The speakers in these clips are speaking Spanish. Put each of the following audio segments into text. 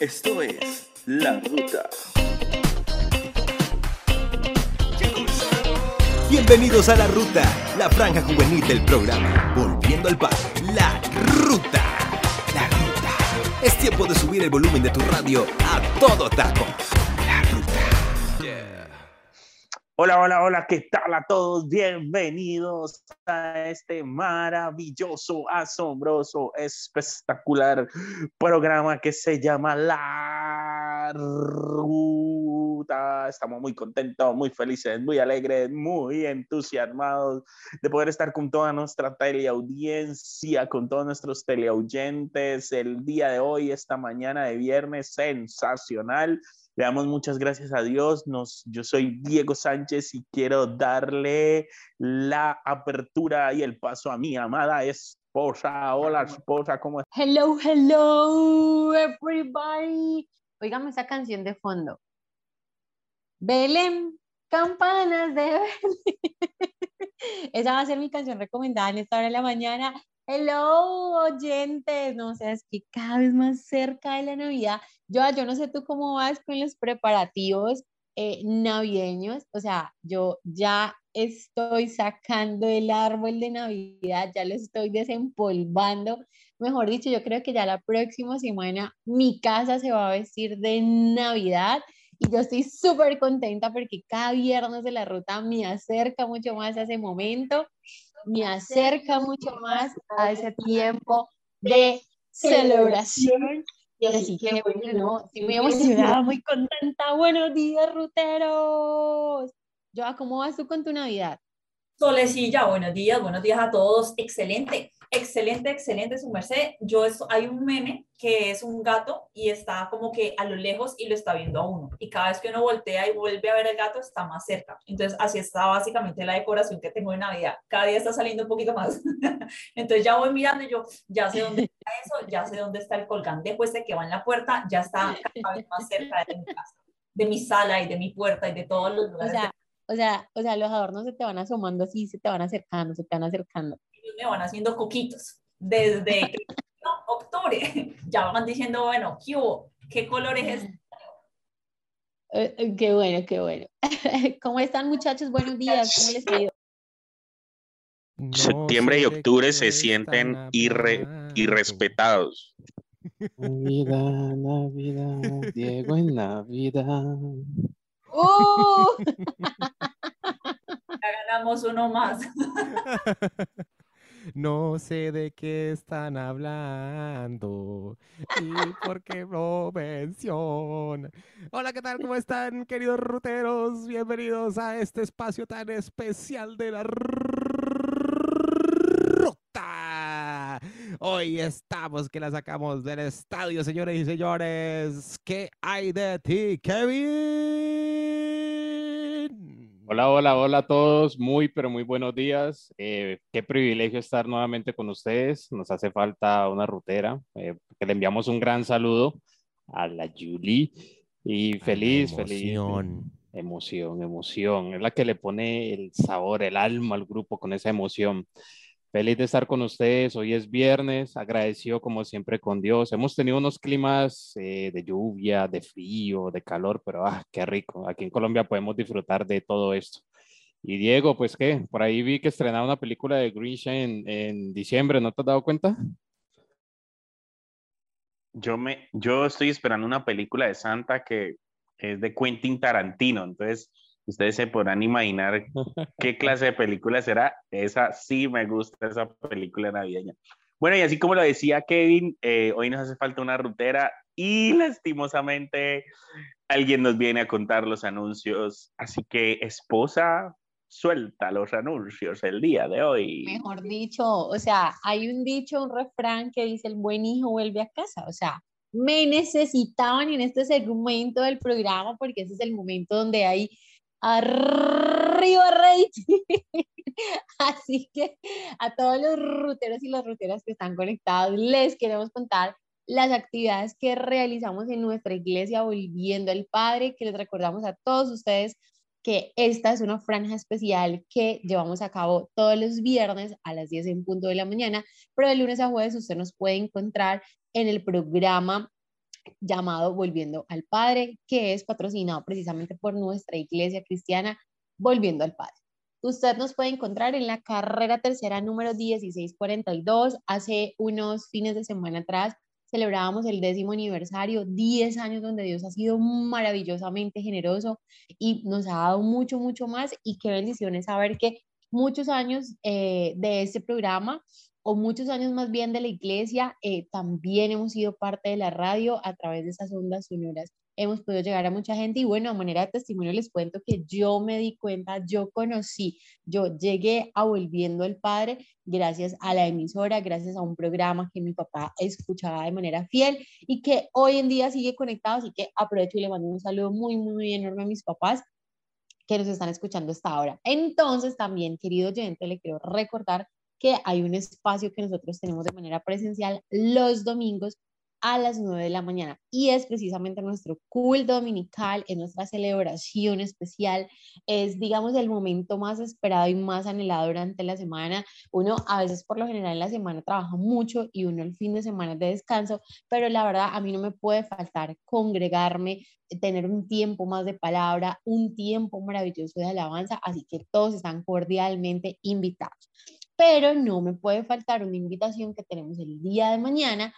Esto es La Ruta. Bienvenidos a La Ruta, la franja juvenil del programa. Volviendo al parque, La Ruta. La Ruta. Es tiempo de subir el volumen de tu radio a todo taco. Hola, hola, hola, ¿qué tal a todos? Bienvenidos a este maravilloso, asombroso, espectacular programa que se llama La Ruta. Estamos muy contentos, muy felices, muy alegres, muy entusiasmados de poder estar con toda nuestra teleaudiencia, con todos nuestros teleoyentes el día de hoy, esta mañana de viernes sensacional. Le damos muchas gracias a Dios. Nos, yo soy Diego Sánchez y quiero darle la apertura y el paso a mi amada esposa. Hola, esposa, ¿cómo estás? Hello, hello, everybody. Oígame esa canción de fondo. Belén, campanas de Belén. Esa va a ser mi canción recomendada en esta hora de la mañana. Hello, oyentes. No, o sea, es que cada vez más cerca de la Navidad. Yo, yo no sé tú cómo vas con los preparativos eh, navideños. O sea, yo ya estoy sacando el árbol de Navidad, ya lo estoy desempolvando. Mejor dicho, yo creo que ya la próxima semana mi casa se va a vestir de Navidad y yo estoy súper contenta porque cada viernes de la ruta me acerca mucho más a ese momento, me acerca mucho más a ese tiempo de celebración. Y así que, bueno, no, estoy muy emocionada, muy contenta. Buenos días, ruteros. Joa, ¿cómo vas tú con tu Navidad? Solecilla, buenos días, buenos días a todos. Excelente, excelente, excelente, su merced. Yo esto, hay un meme que es un gato y está como que a lo lejos y lo está viendo a uno. Y cada vez que uno voltea y vuelve a ver el gato, está más cerca. Entonces, así está básicamente la decoración que tengo de Navidad. Cada día está saliendo un poquito más. Entonces, ya voy mirando y yo ya sé dónde está eso, ya sé dónde está el colgante pues que va en la puerta, ya está cada vez más cerca de mi casa, de mi sala y de mi puerta y de todos los lugares. O sea, o sea, o sea, los adornos se te van asomando así, se te van acercando, se te van acercando. Ellos me van haciendo coquitos desde octubre. Ya van diciendo, bueno, ¿qué hubo? ¿Qué color es este? Eh, qué bueno, qué bueno. ¿Cómo están muchachos? Buenos días, ¿cómo les ha ido? No Septiembre y octubre se sienten irre, irrespetados. Navidad, Navidad, Diego en Navidad. ¡Uh! Ya ganamos uno más. No sé de qué están hablando y por qué lo mencionan. Hola, ¿qué tal? ¿Cómo están, queridos ruteros? Bienvenidos a este espacio tan especial de la ruta. Hoy estamos que la sacamos del estadio, señores y señores. ¿Qué hay de ti, Kevin? Hola, hola, hola a todos. Muy, pero muy buenos días. Eh, qué privilegio estar nuevamente con ustedes. Nos hace falta una rutera. Eh, que le enviamos un gran saludo a la Julie. Y feliz, feliz. Emoción. Emoción, emoción. Es la que le pone el sabor, el alma al grupo con esa emoción. Feliz de estar con ustedes. Hoy es viernes, agradecido como siempre con Dios. Hemos tenido unos climas eh, de lluvia, de frío, de calor, pero ah, qué rico. Aquí en Colombia podemos disfrutar de todo esto. Y Diego, pues qué, por ahí vi que estrenaba una película de Grinch en, en diciembre, ¿no te has dado cuenta? Yo, me, yo estoy esperando una película de Santa que es de Quentin Tarantino, entonces ustedes se podrán imaginar qué clase de película será. Esa sí me gusta, esa película navideña. Bueno, y así como lo decía Kevin, eh, hoy nos hace falta una rutera y lastimosamente alguien nos viene a contar los anuncios. Así que, esposa, suelta los anuncios el día de hoy. Mejor dicho, o sea, hay un dicho, un refrán que dice el buen hijo vuelve a casa, o sea, me necesitaban en este segmento del programa porque ese es el momento donde hay arriba rating. Así que a todos los ruteros y las ruteras que están conectados, les queremos contar las actividades que realizamos en nuestra iglesia Volviendo al Padre, que les recordamos a todos ustedes que esta es una franja especial que llevamos a cabo todos los viernes a las 10 en punto de la mañana, pero de lunes a jueves usted nos puede encontrar en el programa llamado Volviendo al Padre, que es patrocinado precisamente por nuestra iglesia cristiana Volviendo al Padre. Usted nos puede encontrar en la carrera tercera número 1642. Hace unos fines de semana atrás celebrábamos el décimo aniversario, 10 años donde Dios ha sido maravillosamente generoso y nos ha dado mucho, mucho más. Y qué bendiciones saber que muchos años eh, de este programa o muchos años más bien de la iglesia, eh, también hemos sido parte de la radio a través de esas ondas sonoras. Hemos podido llegar a mucha gente y bueno, a manera de testimonio les cuento que yo me di cuenta, yo conocí, yo llegué a Volviendo el Padre gracias a la emisora, gracias a un programa que mi papá escuchaba de manera fiel y que hoy en día sigue conectado, así que aprovecho y le mando un saludo muy, muy enorme a mis papás que nos están escuchando hasta ahora. Entonces, también, querido oyente, le quiero recordar que hay un espacio que nosotros tenemos de manera presencial los domingos a las 9 de la mañana. Y es precisamente nuestro culto dominical, es nuestra celebración especial, es digamos el momento más esperado y más anhelado durante la semana. Uno a veces por lo general en la semana trabaja mucho y uno el fin de semana es de descanso, pero la verdad a mí no me puede faltar congregarme, tener un tiempo más de palabra, un tiempo maravilloso de alabanza, así que todos están cordialmente invitados pero no me puede faltar una invitación que tenemos el día de mañana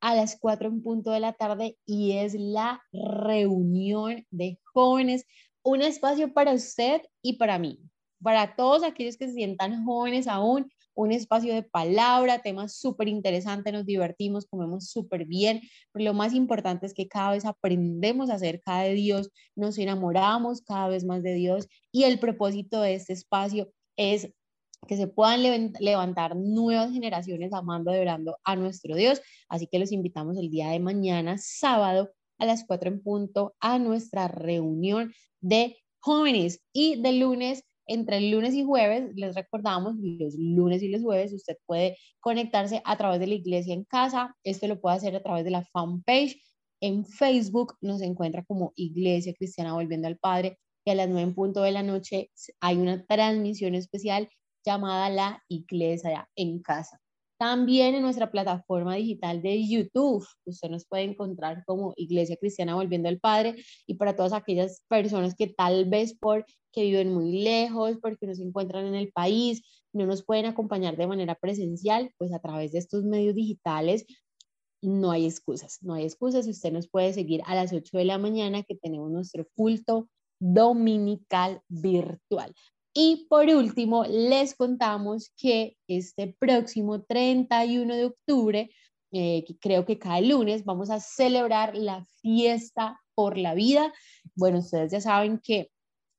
a las 4 en punto de la tarde y es la reunión de jóvenes, un espacio para usted y para mí, para todos aquellos que se sientan jóvenes aún, un espacio de palabra, temas súper interesantes, nos divertimos, comemos súper bien, pero lo más importante es que cada vez aprendemos acerca de Dios, nos enamoramos cada vez más de Dios y el propósito de este espacio es que se puedan levantar nuevas generaciones amando, adorando a nuestro Dios. Así que los invitamos el día de mañana, sábado, a las 4 en punto, a nuestra reunión de jóvenes. Y de lunes, entre el lunes y jueves, les recordamos, los lunes y los jueves, usted puede conectarse a través de la iglesia en casa. Esto lo puede hacer a través de la fanpage. En Facebook nos encuentra como Iglesia Cristiana Volviendo al Padre. Y a las 9 en punto de la noche hay una transmisión especial llamada La Iglesia en Casa. También en nuestra plataforma digital de YouTube, usted nos puede encontrar como Iglesia Cristiana Volviendo al Padre y para todas aquellas personas que tal vez por que viven muy lejos, porque no se encuentran en el país, no nos pueden acompañar de manera presencial, pues a través de estos medios digitales no hay excusas, no hay excusas. Usted nos puede seguir a las 8 de la mañana que tenemos nuestro culto dominical virtual. Y por último, les contamos que este próximo 31 de octubre, eh, creo que cada lunes, vamos a celebrar la fiesta por la vida. Bueno, ustedes ya saben que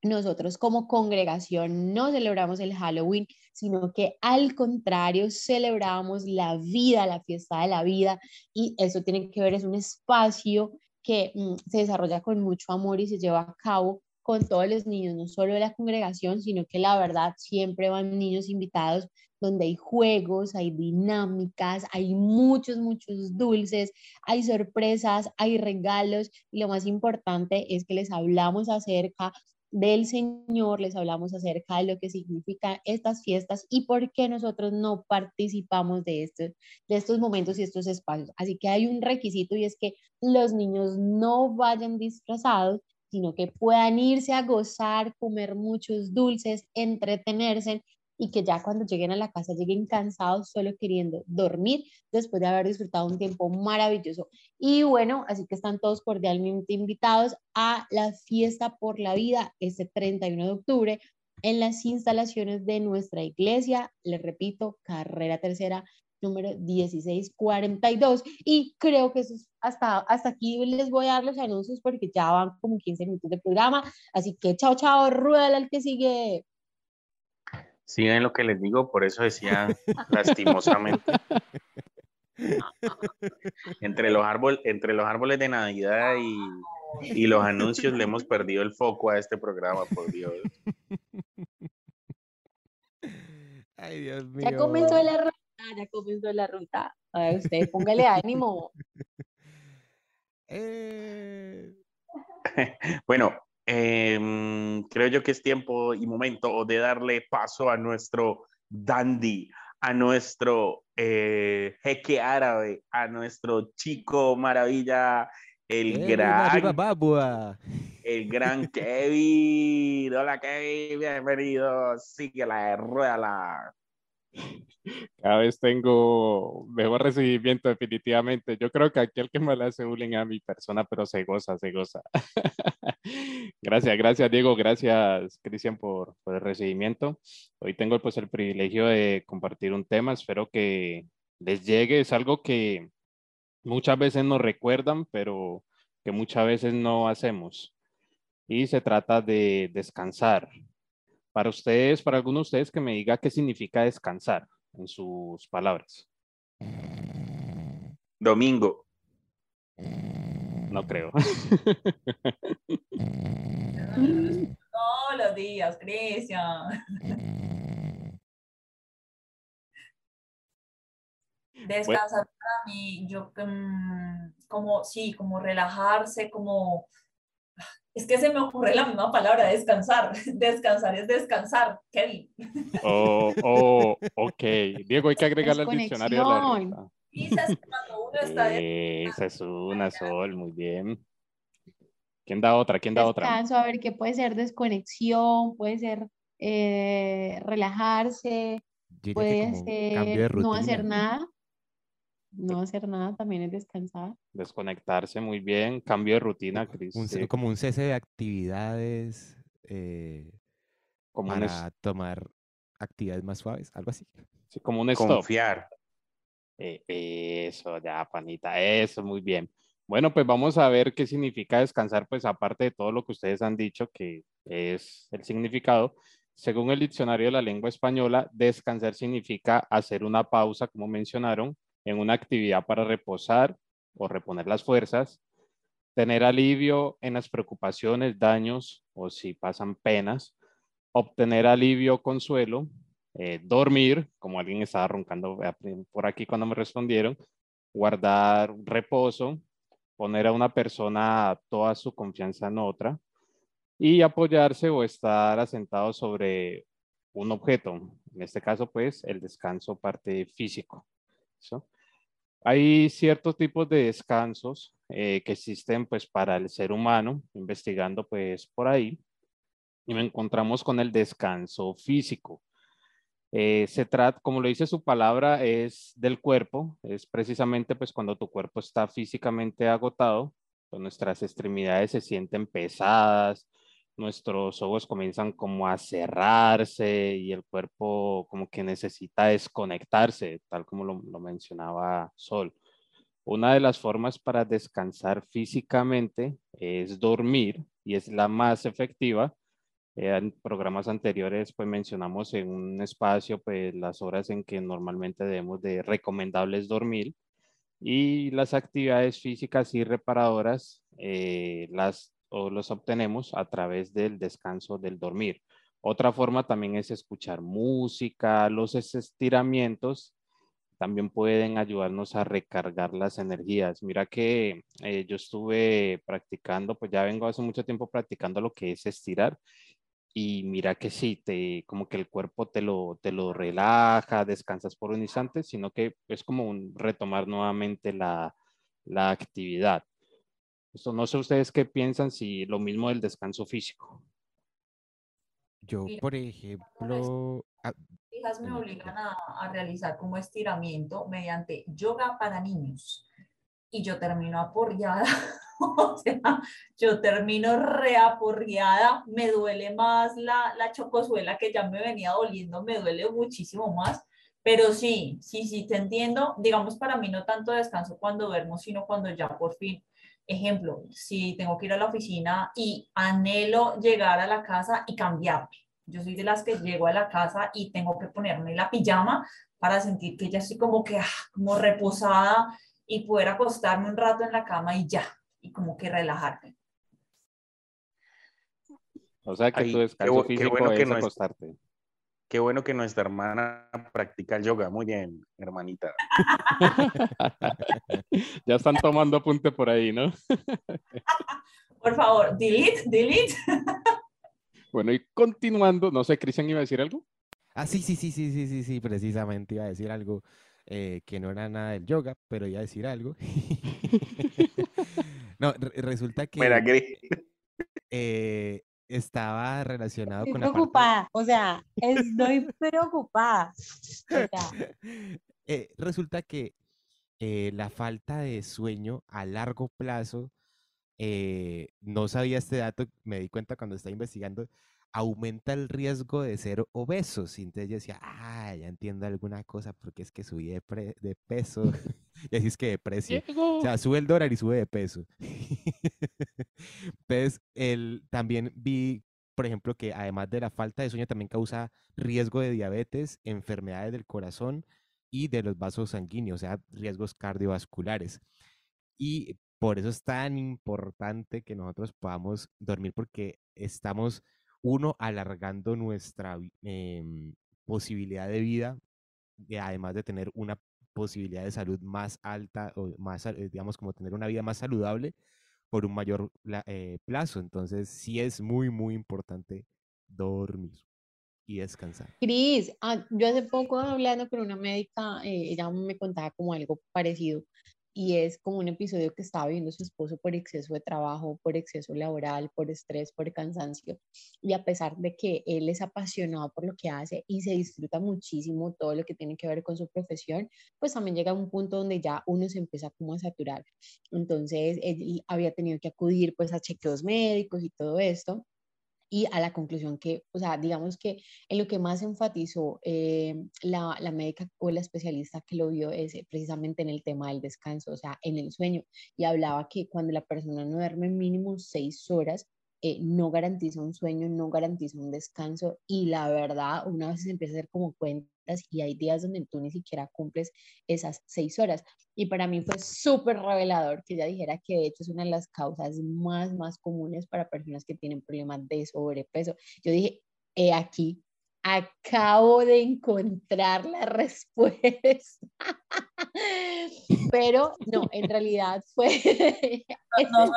nosotros como congregación no celebramos el Halloween, sino que al contrario celebramos la vida, la fiesta de la vida y eso tiene que ver, es un espacio que mm, se desarrolla con mucho amor y se lleva a cabo con todos los niños, no solo de la congregación, sino que la verdad siempre van niños invitados donde hay juegos, hay dinámicas, hay muchos, muchos dulces, hay sorpresas, hay regalos y lo más importante es que les hablamos acerca del Señor, les hablamos acerca de lo que significan estas fiestas y por qué nosotros no participamos de, estos, de estos momentos y estos espacios. Así que hay un requisito y es que los niños no vayan disfrazados, sino que puedan irse a gozar, comer muchos dulces, entretenerse y que ya cuando lleguen a la casa lleguen cansados solo queriendo dormir después de haber disfrutado un tiempo maravilloso. Y bueno, así que están todos cordialmente invitados a la fiesta por la vida este 31 de octubre en las instalaciones de nuestra iglesia. Les repito, carrera tercera número 1642. Y creo que eso es hasta, hasta aquí les voy a dar los anuncios porque ya van como 15 minutos de programa. Así que chao, chao, rueda al que sigue. Sigan lo que les digo, por eso decía lastimosamente. entre, los árboles, entre los árboles de Navidad y, y los anuncios le hemos perdido el foco a este programa, por Dios. Ay, Dios mío. Ya comenzó la ya comenzó la ruta. A ver, usted póngale ánimo. Eh. bueno, em, creo yo que es tiempo y momento de darle paso a nuestro dandy, a nuestro eh, jeque árabe, a nuestro chico maravilla, el gran, el gran Kevin. Hola Kevin, bienvenido. Sigue la rueda la cada vez tengo mejor recibimiento definitivamente. Yo creo que aquí el que me le hace bullying a mi persona, pero se goza, se goza. gracias, gracias Diego, gracias Cristian por, por, el recibimiento. Hoy tengo pues el privilegio de compartir un tema, espero que les llegue, es algo que muchas veces nos recuerdan, pero que muchas veces no hacemos. Y se trata de descansar, para ustedes, para algunos de ustedes, que me diga qué significa descansar en sus palabras. Domingo. No creo. Todos los días, Cristian. Descansar para mí, yo mm, como, sí, como relajarse, como es que se me ocurre la misma palabra, descansar. Descansar es descansar, Kevin. Oh, oh, ok. Diego, hay que agregarle al diccionario la Dices cuando uno está Esa es una, Sol, muy bien. ¿Quién da otra? ¿Quién da otra? Descanso, a ver, ¿qué puede ser desconexión? Puede ser eh, relajarse, puede ser no hacer nada. No hacer nada también es descansar. Desconectarse muy bien, cambio de rutina, Cris. como un cese de actividades eh, como para tomar actividades más suaves, algo así. Sí, como un stop. Confiar. Eh, eso, ya, panita, eso, muy bien. Bueno, pues vamos a ver qué significa descansar, pues aparte de todo lo que ustedes han dicho, que es el significado. Según el diccionario de la lengua española, descansar significa hacer una pausa, como mencionaron, en una actividad para reposar o reponer las fuerzas, tener alivio en las preocupaciones, daños o si pasan penas, obtener alivio, consuelo, eh, dormir, como alguien estaba roncando por aquí cuando me respondieron, guardar reposo, poner a una persona toda su confianza en otra y apoyarse o estar asentado sobre un objeto. En este caso, pues, el descanso parte físico. Hay ciertos tipos de descansos eh, que existen pues para el ser humano, investigando pues por ahí, y me encontramos con el descanso físico. Eh, se trata, como lo dice su palabra, es del cuerpo, es precisamente pues cuando tu cuerpo está físicamente agotado, pues nuestras extremidades se sienten pesadas, nuestros ojos comienzan como a cerrarse y el cuerpo como que necesita desconectarse, tal como lo, mencionaba Sol. Una de las formas para descansar físicamente es dormir y es la más efectiva. Eh, en programas anteriores pues mencionamos en un espacio pues las horas en que normalmente debemos de recomendables dormir y las actividades físicas y reparadoras eh, las o los obtenemos a través del descanso del dormir. Otra forma también es escuchar música, los estiramientos también pueden ayudarnos a recargar las energías. Mira que eh, yo estuve practicando, pues ya vengo hace mucho tiempo practicando lo que es estirar y mira que sí, te, como que el cuerpo te lo, te lo relaja, descansas por un instante, sino que es como un retomar nuevamente la, la actividad no sé ustedes qué piensan si lo mismo del descanso físico. Yo, por ejemplo... Ah, hijas me obligan a, a, realizar como estiramiento mediante yoga para niños. Y yo termino aporreada, o sea, yo termino reaporreada, me duele más la, la chocosuela que ya me venía doliendo, me duele muchísimo más, pero sí, sí, sí, te entiendo, digamos para mí no tanto descanso cuando duermo, sino cuando ya por fin Ejemplo, si tengo que ir a la oficina y anhelo llegar a la casa y cambiarme. Yo soy de las que llego a la casa y tengo que ponerme la pijama para sentir que ya estoy como que, ah, como reposada y poder acostarme un rato en la cama y ya, y como que relajarme. O sea que tu descanso físico bueno es acostarte. Qué bueno que nuestra hermana practica el yoga. Muy bien, hermanita. ya están tomando apunte por ahí, ¿no? por favor, delete, delete. bueno, y continuando, no sé, Cristian iba a decir algo. Ah, sí, sí, sí, sí, sí, sí, sí, precisamente iba a decir algo eh, que no era nada del yoga, pero iba a decir algo. no, resulta que eh, estaba relacionado estoy con preocupada, o sea, estoy preocupada. Eh, resulta que la falta de sueño a largo plazo, no sabía este dato, me di cuenta cuando estaba investigando, aumenta el riesgo de ser obesos. Y entonces yo decía, ah, ya entiendo alguna cosa porque es que subí de, de peso. y así es que de precio. O sea, sube el dólar y sube de peso. entonces, el, también vi, por ejemplo, que además de la falta de sueño, también causa riesgo de diabetes, enfermedades del corazón y de los vasos sanguíneos, o sea, riesgos cardiovasculares. Y por eso es tan importante que nosotros podamos dormir porque estamos uno, alargando nuestra em, posibilidad de vida, además de tener una posibilidad de salud más alta o más, eh, digamos, como tener una vida más saludable por un mayor eh, plazo. Entonces, sí es muy, muy importante dormir y descansar. Cris, ah, yo hace poco hablando con una médica, eh, ella me contaba como algo parecido y es como un episodio que estaba viendo su esposo por exceso de trabajo, por exceso laboral, por estrés, por cansancio. Y a pesar de que él es apasionado por lo que hace y se disfruta muchísimo todo lo que tiene que ver con su profesión, pues también llega un punto donde ya uno se empieza como a saturar. Entonces, él había tenido que acudir pues a chequeos médicos y todo esto y a la conclusión que, o sea, digamos que en lo que más enfatizó eh, la, la, médica o la especialista que lo vio es eh, precisamente en el tema del descanso, o sea, en el sueño, y hablaba que cuando la persona no duerme mínimo seis horas, eh, no garantiza un sueño, no garantiza un descanso y la verdad, una vez se empieza a hacer como cuentas y hay días donde tú ni siquiera cumples esas seis horas. Y para mí fue súper revelador que ella dijera que de hecho es una de las causas más, más comunes para personas que tienen problemas de sobrepeso. Yo dije, he aquí, acabo de encontrar la respuesta. Pero no, en realidad fue... No, no,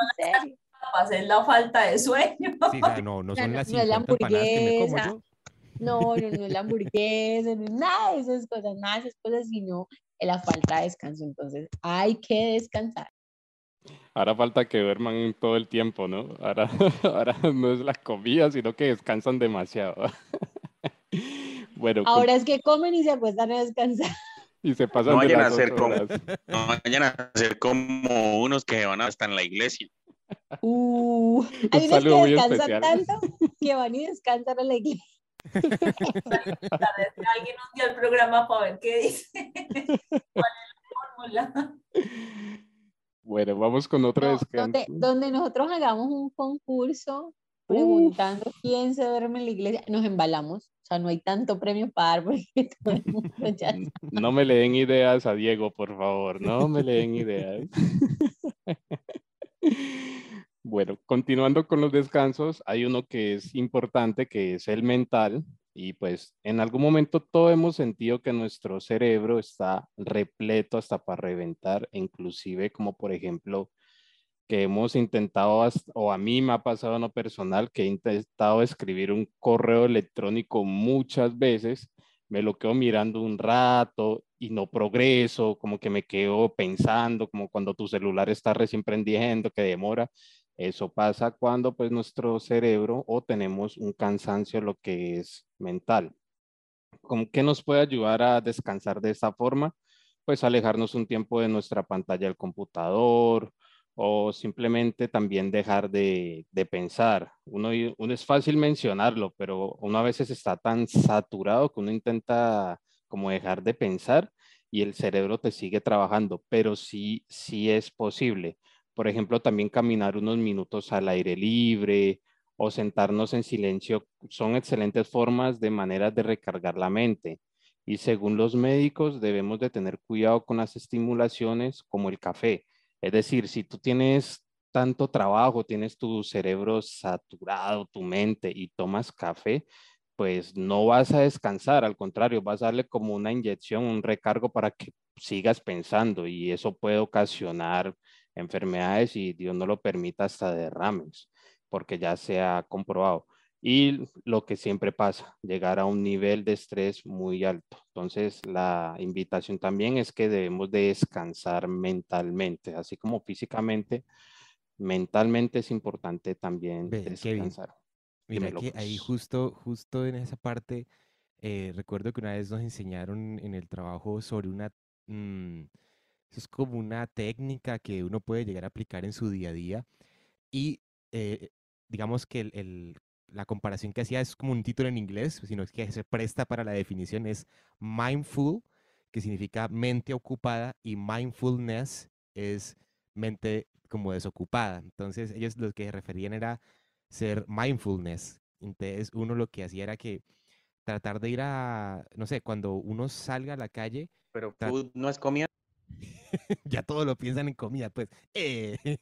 es la falta de sueño. Sí, no, no son las 50 no empanadas que me como yo. No, no, no es la hamburguesa, no es nada de esas cosas, nada de esas cosas, sino la falta de descanso. Entonces, hay que descansar. Ahora falta que duerman todo el tiempo, ¿no? Ahora, ahora no es la comida, sino que descansan demasiado. bueno, ahora es que comen y se acuestan a descansar. Y se pasan no vayan, a hacer como, no vayan a ser como unos que van hasta en la iglesia. Uh, hay unos que descansan tanto que van y descansan a la iglesia. Alguien un día el programa para ver qué dice. ¿Cuál es la fórmula? Bueno, vamos con otra vez Donde, nosotros hagamos un concurso preguntando quién se duerme en la iglesia, nos embalamos. O sea, no hay tanto premio para dar porque todo el mundo ya No me le den ideas a Diego, por favor. No me le den ideas. Bueno, continuando con los descansos, hay uno que es importante, que es el mental. Y pues en algún momento todos hemos sentido que nuestro cerebro está repleto hasta para reventar, inclusive como por ejemplo que hemos intentado, o a mí me ha pasado en lo personal, que he intentado escribir un correo electrónico muchas veces, me lo quedo mirando un rato y no progreso, como que me quedo pensando, como cuando tu celular está recién prendiendo, que demora, eso pasa cuando pues nuestro cerebro o tenemos un cansancio lo que es mental. ¿Cómo qué nos puede ayudar a descansar de esta forma? Pues alejarnos un tiempo de nuestra pantalla del computador o simplemente también dejar de, de pensar. Uno, uno, es fácil mencionarlo, pero uno a veces está tan saturado que uno intenta como dejar de pensar y el cerebro te sigue trabajando, pero sí, sí es posible. Por ejemplo, también caminar unos minutos al aire libre o sentarnos en silencio son excelentes formas de maneras de recargar la mente. Y según los médicos, debemos de tener cuidado con las estimulaciones como el café. Es decir, si tú tienes tanto trabajo, tienes tu cerebro saturado, tu mente y tomas café, pues no vas a descansar, al contrario, vas a darle como una inyección, un recargo para que sigas pensando y eso puede ocasionar enfermedades y Dios no lo permita hasta derrames, porque ya se ha comprobado. Y lo que siempre pasa, llegar a un nivel de estrés muy alto. Entonces, la invitación también es que debemos de descansar mentalmente, así como físicamente, mentalmente es importante también descansar. Mira Dímelo, que ahí pues. justo, justo en esa parte, eh, recuerdo que una vez nos enseñaron en el trabajo sobre una, mm, eso es como una técnica que uno puede llegar a aplicar en su día a día y eh, digamos que el- el- la comparación que hacía es como un título en inglés, sino que se presta para la definición, es mindful, que significa mente ocupada, y mindfulness es mente como desocupada. Entonces ellos lo que se referían era ser mindfulness. Entonces uno lo que hacía era que tratar de ir a, no sé, cuando uno salga a la calle, Pero food no es comida. ya todos lo piensan en comida, pues. eh.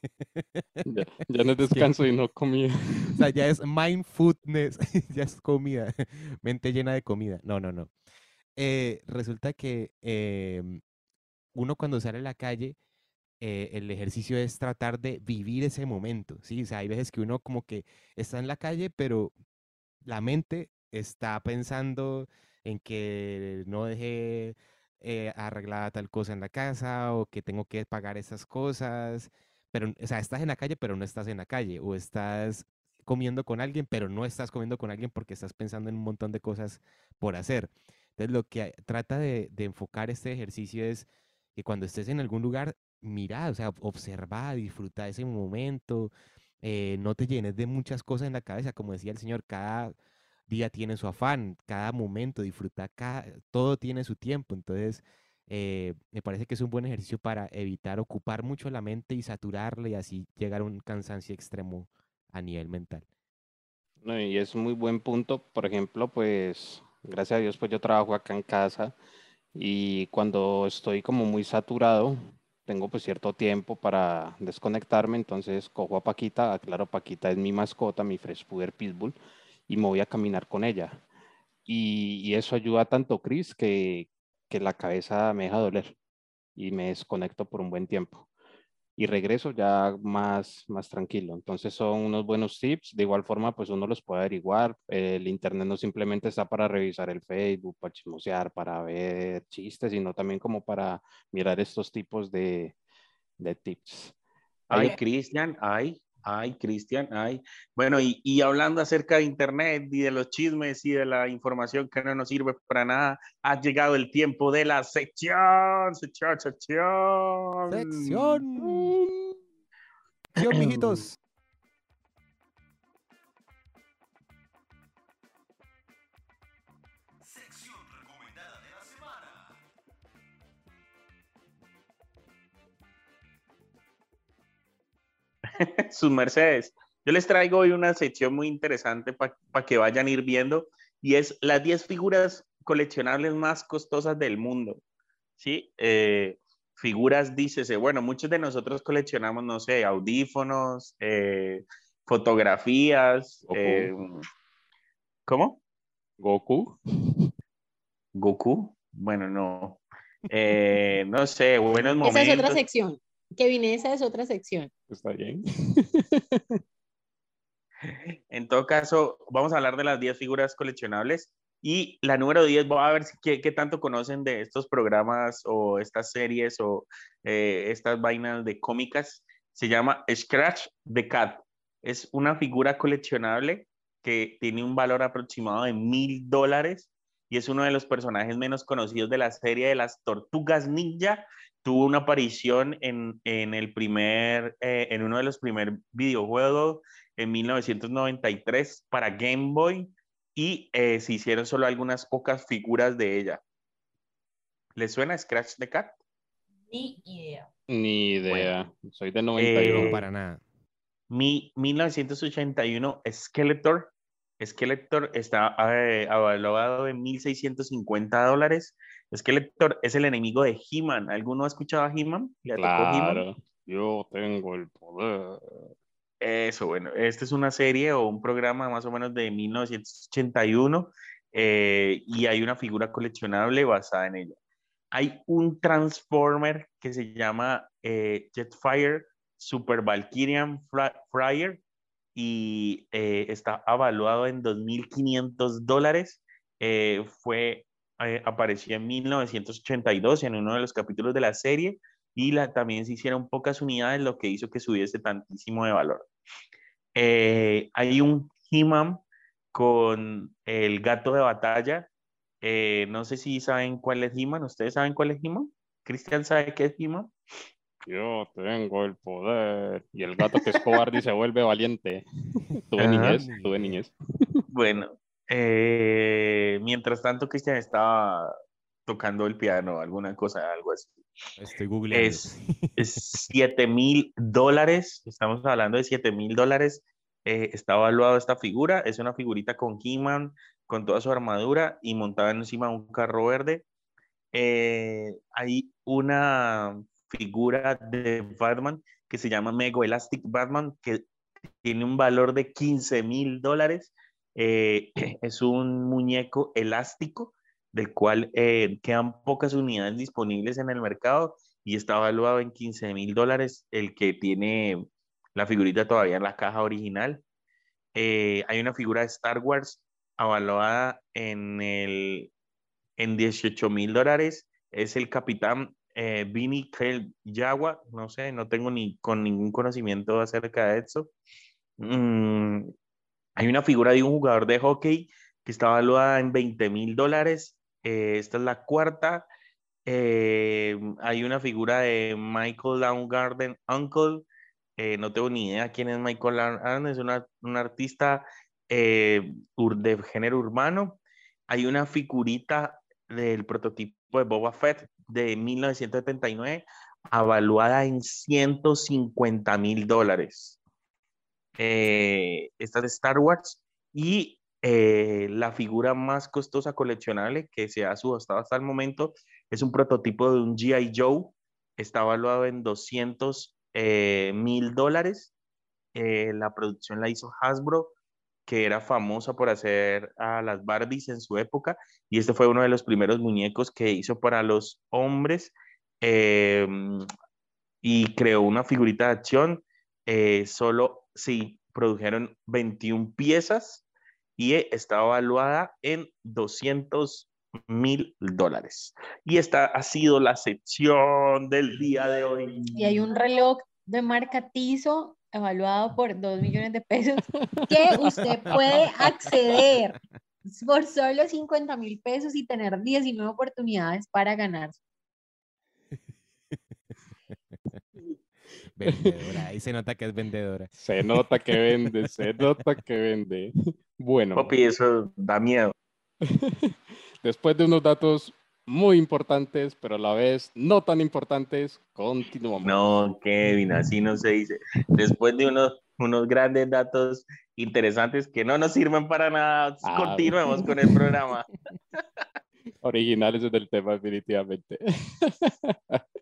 Ya, ya no es descanso y no comida. O sea, ya es mindfulness, ya es comida, mente llena de comida. No, no, no. Eh, resulta que em, uno cuando sale a la calle, eh, el ejercicio es tratar de vivir ese momento, ¿sí? O sea, hay veces que uno como que está en la calle, pero la mente está pensando en que no dejé eh, arreglada tal cosa en la casa o que tengo que pagar esas cosas, pero, o sea, estás en la calle, pero no estás en la calle, o estás comiendo con alguien, pero no estás comiendo con alguien porque estás pensando en un montón de cosas por hacer. Entonces, lo que trata de, de enfocar este ejercicio es que cuando estés en algún lugar, mira, o sea, observa, disfruta ese momento, eh, no te llenes de muchas cosas en la cabeza, como decía el Señor, cada día tiene su afán, cada momento, disfruta, cada, todo tiene su tiempo, entonces eh, me parece que es un buen ejercicio para evitar ocupar mucho la mente y saturarla y así llegar a un cansancio extremo a nivel mental. No, y es muy buen punto. Por ejemplo, pues gracias a Dios, pues yo trabajo acá en casa y cuando estoy como muy saturado, tengo pues cierto tiempo para desconectarme, entonces cojo a Paquita, aclaro, Paquita es mi mascota, mi Fresh Puder Pitbull, y me voy a caminar con ella. Y, y eso ayuda tanto, Chris, que, que la cabeza me deja doler y me desconecto por un buen tiempo y regreso ya más, más tranquilo. Entonces son unos buenos tips. De igual forma, pues uno los puede averiguar. El Internet no simplemente está para revisar el Facebook, para chismosear, para ver chistes, sino también como para mirar estos tipos de, de tips. Ay, Oye. Cristian, ay, ay, Cristian, ay. Bueno, y, y hablando acerca de Internet y de los chismes y de la información que no nos sirve para nada, ha llegado el tiempo de la sección, sección, sección. Sección. Mijitos. sus mercedes. Yo les traigo hoy una sección muy interesante para que vayan a ir viendo y es las 10 figuras coleccionables más costosas del mundo. ¿Sí? Eh, figuras, dícese, bueno, muchos de nosotros coleccionamos, no sé, audífonos, eh, fotografías. Goku. eh, ¿Cómo? Goku. Goku. Bueno, no. Eh, no sé, buenos momentos. Esa es otra sección. Kevin, esa es otra sección. Está bien. En todo caso, vamos a hablar de las 10 figuras coleccionables. Y la número 10, voy a ver si, qué, qué tanto conocen de estos programas o estas series o eh, estas vainas de cómicas. Se llama Scratch the Cat. Es una figura coleccionable que tiene un valor aproximado de mil dólares y es uno de los personajes menos conocidos de la serie de las Tortugas Ninja. Tuvo una aparición en, en el primer, eh, en uno de los primeros videojuegos en 1993 para Game Boy y eh, se hicieron solo algunas pocas figuras de ella. ¿Les suena Scratch the Cat? Ni idea. Ni idea. Soy de Eh, 91. No, para nada. Mi 1981 Skeletor. Skeletor está eh, evaluado en 1.650 dólares. Skeletor es el enemigo de He-Man. ¿Alguno ha escuchado a He-Man? Claro. Yo tengo el poder. Eso, bueno, esta es una serie o un programa más o menos de 1981 eh, y hay una figura coleccionable basada en ella. Hay un Transformer que se llama eh, Jetfire Super Valkyrian Flyer y eh, está avaluado en 2.500 dólares. Eh, fue, eh, apareció en 1982 en uno de los capítulos de la serie y la, también se hicieron pocas unidades, lo que hizo que subiese tantísimo de valor. hay un He-Man con el gato de batalla. no sé si saben cuál es He-Man. ¿Ustedes saben cuál es He-Man? ¿Cristian sabe qué es He-Man? Yo tengo el poder. Y el gato que es cobarde y se vuelve valiente. Tuve niñez, tuve niñez. Bueno, eh, mientras tanto, Cristian estaba tocando el piano, alguna cosa, algo así. Estoy googleando. Es, es 7 mil dólares, estamos hablando de 7 mil dólares. eh, está evaluado esta figura, es una figurita con He-Man, con toda su armadura y montada encima de un carro verde. Eh, hay una figura de Batman que se llama Mego Elastic Batman, que tiene un valor de 15 mil dólares. Eh, es un muñeco elástico del cual eh, quedan pocas unidades disponibles en el mercado y está evaluado en 15 mil dólares el que tiene la figurita todavía en la caja original. Eh, hay una figura de Star Wars avaluada en, el, en 18 mil dólares. Es el capitán eh, Vinny Kel Yagua. No sé, no tengo ni con ningún conocimiento acerca de eso. Mm, hay una figura de un jugador de hockey que está evaluada en 20 mil dólares. Eh, esta es la cuarta. Eh, hay una figura de Michael Downgarden Uncle. Eh, no tengo ni idea quién es Michael Downgarden. Es un artista eh, de género urbano. Hay una figurita del prototipo de Boba Fett de 1979, avaluada en 150 mil dólares. Eh, esta es de Star Wars y eh, la figura más costosa coleccionable que se ha subastado hasta el momento es un prototipo de un G.I. Joe. Está evaluado en 200 mil dólares. Eh, la producción la hizo Hasbro, que era famosa por hacer a las Barbies en su época. Y este fue uno de los primeros muñecos que hizo para los hombres. eh, y creó una figurita de acción. eh, solo, sí, produjeron 21 piezas y está evaluada en 200 mil dólares. Y esta ha sido la sección del día de hoy. Y hay un reloj de marca Tizo evaluado por 2 millones de pesos que usted puede acceder por solo 50 mil pesos y tener 19 oportunidades para ganar. Vendedora. Ahí se nota que es vendedora. Se nota que vende, se nota que vende. Bueno, Papi, eso da miedo. después de unos datos muy importantes, pero a la vez no tan importantes, continuamos. No, Kevin, así no se dice. Después de unos, unos grandes datos interesantes que no nos sirven para nada, Ah, continuemos con el programa. Originales del tema, definitivamente.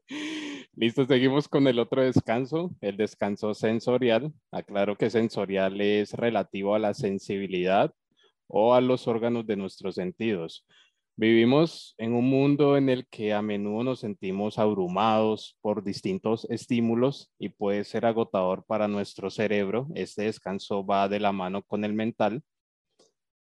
Listo, seguimos con el otro descanso, el descanso sensorial. Aclaro que sensorial es relativo a la sensibilidad o a los órganos de nuestros sentidos. Vivimos en un mundo en el que a menudo nos sentimos abrumados por distintos estímulos y puede ser agotador para nuestro cerebro. Este descanso va de la mano con el mental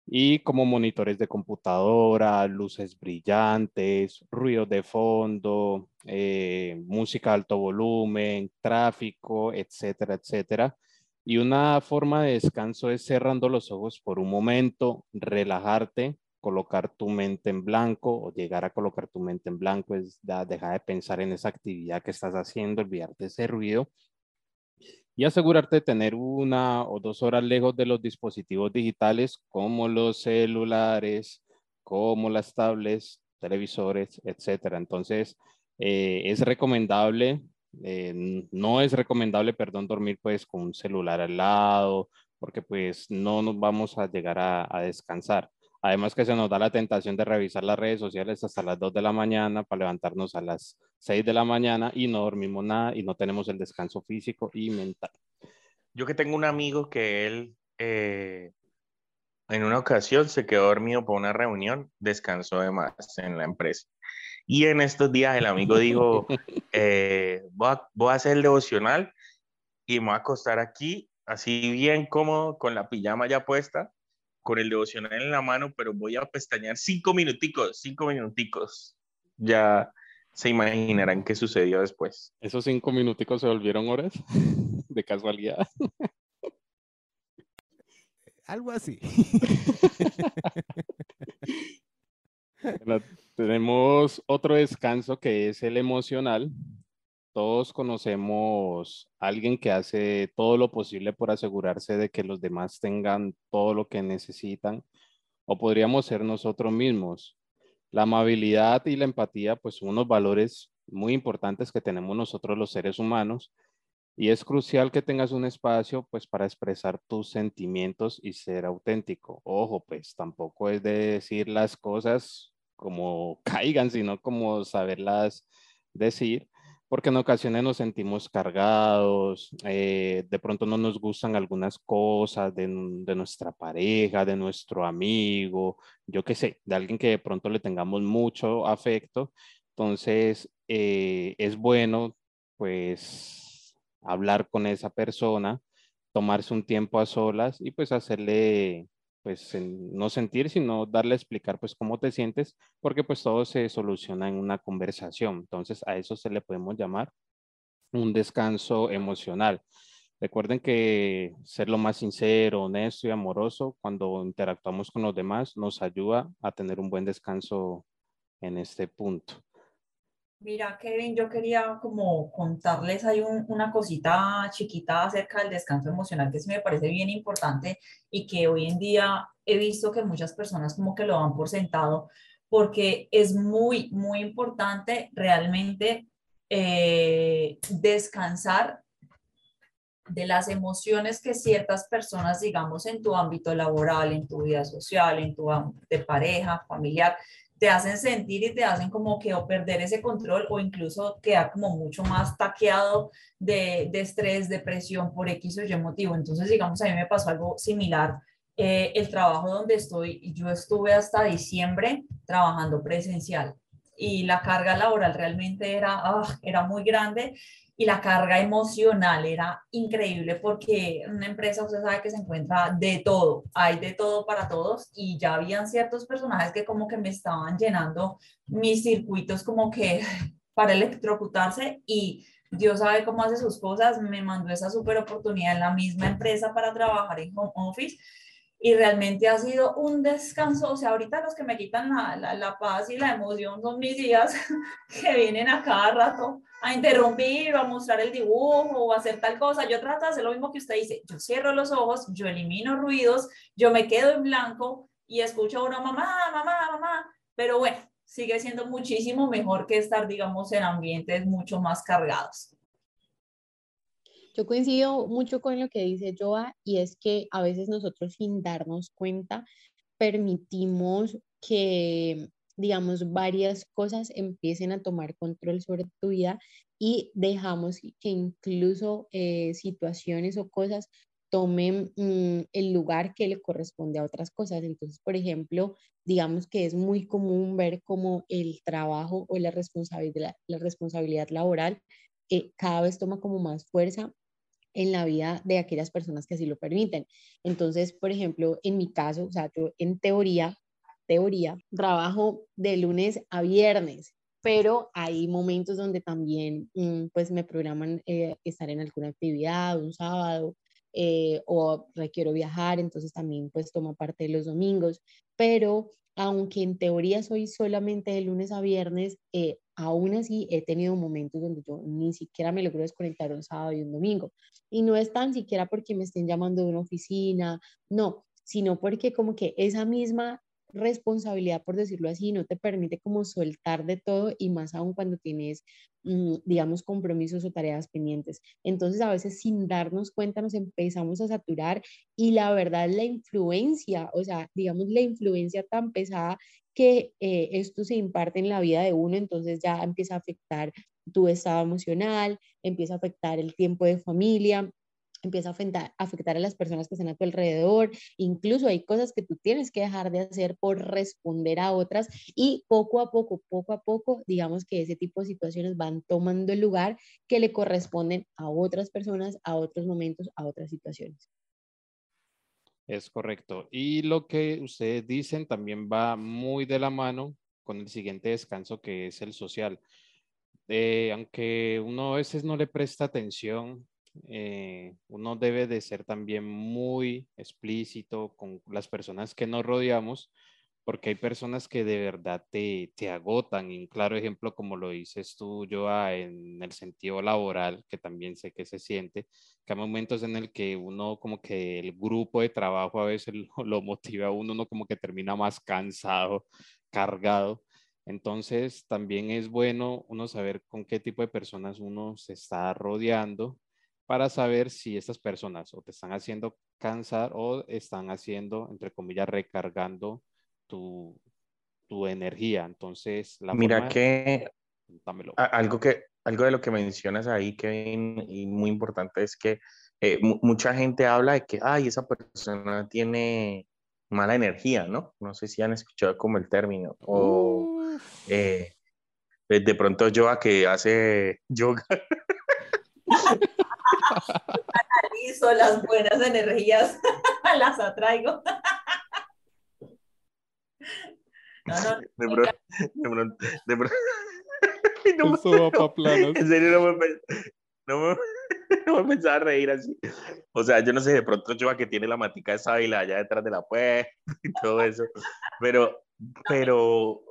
y como monitores de computadora, luces brillantes, ruidos de fondo, eh, música a alto volumen, tráfico, etcétera, etcétera. Y una forma de descanso es cerrando los ojos por un momento, relajarte, colocar tu mente en blanco o llegar a colocar tu mente en blanco es dejar de pensar en esa actividad que estás haciendo, olvidarte ese ruido y asegurarte de tener una o dos horas lejos de los dispositivos digitales como los celulares, como las tablets, televisores, etcétera. Entonces, eh, es recomendable, eh, no es recomendable, perdón, dormir pues con un celular al lado, porque pues no nos vamos a llegar a descansar. Además que se nos da la tentación de revisar las redes sociales hasta las 2 de la mañana para levantarnos a las 6 de la mañana y no dormimos nada y no tenemos el descanso físico y mental. Yo que tengo un amigo que él eh, en una ocasión se quedó dormido por una reunión, descansó de más en la empresa. Y en estos días el amigo dijo, eh, voy, a, voy a hacer el devocional y me voy a acostar aquí así bien cómodo, con la pijama ya puesta, con el devocional en la mano, pero voy a pestañear cinco minuticos, cinco minuticos. Ya se imaginarán qué sucedió después. Esos cinco minuticos se volvieron horas de casualidad. Algo así. Bueno, tenemos otro descanso que es el emocional. Todos conocemos a alguien que hace todo lo posible por asegurarse de que los demás tengan todo lo que necesitan, o podríamos ser nosotros mismos. La amabilidad y la empatía, pues son unos valores muy importantes que tenemos nosotros los seres humanos, y es crucial que tengas un espacio, pues, para expresar tus sentimientos y ser auténtico. Ojo, pues, tampoco es de decir las cosas como caigan, sino como saberlas decir, porque en ocasiones nos sentimos cargados, eh, de pronto no nos gustan algunas cosas de, nuestra pareja, de nuestro amigo, yo qué sé, de alguien que de pronto le tengamos mucho afecto. Entonces, eh, es bueno, pues, hablar con esa persona, tomarse un tiempo a solas y pues hacerle, pues no sentir, sino darle a explicar pues cómo te sientes, porque pues todo se soluciona en una conversación. Entonces a eso se le podemos llamar un descanso emocional. Recuerden que ser lo más sincero, honesto y amoroso cuando interactuamos con los demás nos ayuda a tener un buen descanso en este punto. Mira, Kevin, yo quería como contarles hay una cosita chiquita acerca del descanso emocional que sí me parece bien importante y que hoy en día he visto que muchas personas como que lo dan por sentado porque es muy, muy importante realmente eh, descansar de las emociones que ciertas personas, digamos, en tu ámbito laboral, en tu vida social, en tu de pareja, familiar, te hacen sentir y te hacen como que o perder ese control o incluso quedar como mucho más taqueado de, de estrés, depresión por X o Y motivo. Entonces, digamos, a mí me pasó algo similar. Eh, el trabajo donde estoy, yo estuve hasta diciembre trabajando presencial y la carga laboral realmente era, ah, era muy grande y la carga emocional era increíble porque una empresa, usted sabe que se encuentra de todo, hay de todo para todos y ya habían ciertos personajes que como que me estaban llenando mis circuitos como que para electrocutarse y Dios sabe cómo hace sus cosas, me mandó esa super oportunidad en la misma empresa para trabajar en home office y realmente ha sido un descanso. O sea, ahorita los que me quitan la, la, la, paz y la emoción son mis días que vienen a cada rato a interrumpir o a mostrar el dibujo o a hacer tal cosa. Yo trato de hacer lo mismo que usted dice. Yo cierro los ojos, yo elimino ruidos, yo me quedo en blanco y escucho a una mamá, mamá, mamá. Pero bueno, sigue siendo muchísimo mejor que estar, digamos, en ambientes mucho más cargados. Yo coincido mucho con lo que dice Joa y es que a veces nosotros sin darnos cuenta permitimos que, digamos, varias cosas empiecen a tomar control sobre tu vida y dejamos que incluso eh, situaciones o cosas tomen mm, el lugar que le corresponde a otras cosas. Entonces, por ejemplo, digamos que es muy común ver como el trabajo o la responsabilidad, la responsabilidad laboral eh, cada vez toma como más fuerza en la vida de aquellas personas que así lo permiten. Entonces, por ejemplo, en mi caso, o sea, yo en teoría, teoría, trabajo de lunes a viernes, pero hay momentos donde también mm, pues me programan eh, estar en alguna actividad, un sábado, eh, o requiero viajar, entonces también pues tomo parte de los domingos, pero aunque en teoría soy solamente de lunes a viernes, eh, aún así he tenido momentos donde yo ni siquiera me logro desconectar un sábado y un domingo. Y no es tan siquiera porque me estén llamando de una oficina, no, sino porque como que esa misma responsabilidad, por decirlo así, no te permite como soltar de todo y más aún cuando tienes, mm, digamos, compromisos o tareas pendientes. Entonces, a veces sin darnos cuenta nos empezamos a saturar y la verdad la influencia, o sea, digamos, la influencia tan pesada que eh, esto se imparte en la vida de uno, entonces ya empieza a afectar tu estado emocional, empieza a afectar el tiempo de familia, empieza a afectar, a las personas que están a tu alrededor, incluso hay cosas que tú tienes que dejar de hacer por responder a otras y poco a poco, poco a poco, digamos que ese tipo de situaciones van tomando el lugar que le corresponden a otras personas, a otros momentos, a otras situaciones. Es correcto. Y lo que ustedes dicen también va muy de la mano con el siguiente descanso que es el social. Eh, aunque uno a veces no le presta atención, eh, uno debe de ser también muy explícito con las personas que nos rodeamos, porque hay personas que de verdad te, te agotan. Y un claro ejemplo, como lo dices tú, yo en el sentido laboral, que también sé que se siente, que hay momentos en el que uno como que el grupo de trabajo a veces lo, lo motiva a uno, uno como que termina más cansado, cargado. Entonces, también es bueno uno saber con qué tipo de personas uno se está rodeando para saber si estas personas o te están haciendo cansar o están haciendo, entre comillas, recargando tu, tu energía. Entonces, la Mira que algo que algo de lo que mencionas ahí, Kevin, y muy importante es que eh, mucha gente habla de que, ay, esa persona tiene mala energía, ¿no? No sé si han escuchado como el término. O eh, de pronto yo a que hace yoga. Analizo las buenas energías, las atraigo. No, no, de pronto, de pronto, de pronto. No, Eso va planos. En serio, no me, no me, no me pensaba reír así. O sea, yo no sé, de pronto yo que tiene la matica de sábila allá detrás de la puerta y todo eso. Pero, pero,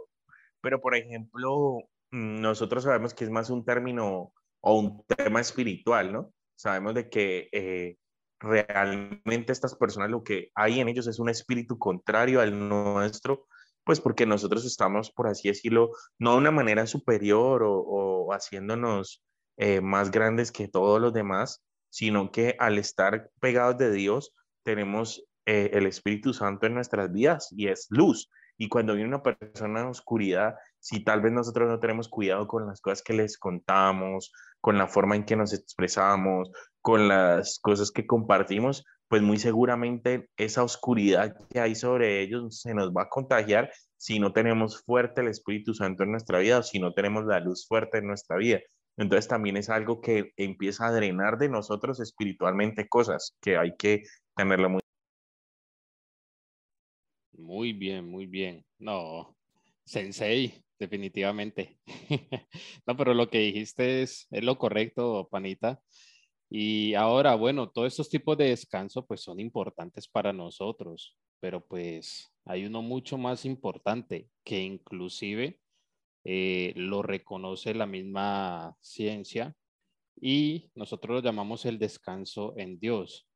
pero, por ejemplo, nosotros sabemos que es más un término o un tema espiritual, ¿no? Sabemos de que eh, realmente estas personas lo que hay en ellos es un espíritu contrario al nuestro, pues porque nosotros estamos, por así decirlo, no de una manera superior o, haciéndonos eh, más grandes que todos los demás, sino que al estar pegados de Dios tenemos eh, el Espíritu Santo en nuestras vidas y es luz. Y cuando viene una persona en oscuridad, si tal vez nosotros no tenemos cuidado con las cosas que les contamos, con la forma en que nos expresamos, con las cosas que compartimos, pues muy seguramente esa oscuridad que hay sobre ellos se nos va a contagiar si no tenemos fuerte el Espíritu Santo en nuestra vida o si no tenemos la luz fuerte en nuestra vida. Entonces también es algo que empieza a drenar de nosotros espiritualmente cosas que hay que tenerlo muy muy bien, muy bien. No, Sensei, definitivamente. no, pero lo que dijiste es, es lo correcto, Panita. Y ahora, bueno, todos estos tipos de descanso pues son importantes para nosotros, pero pues hay uno mucho más importante que inclusive eh, lo reconoce la misma ciencia y nosotros lo llamamos el descanso en Dios.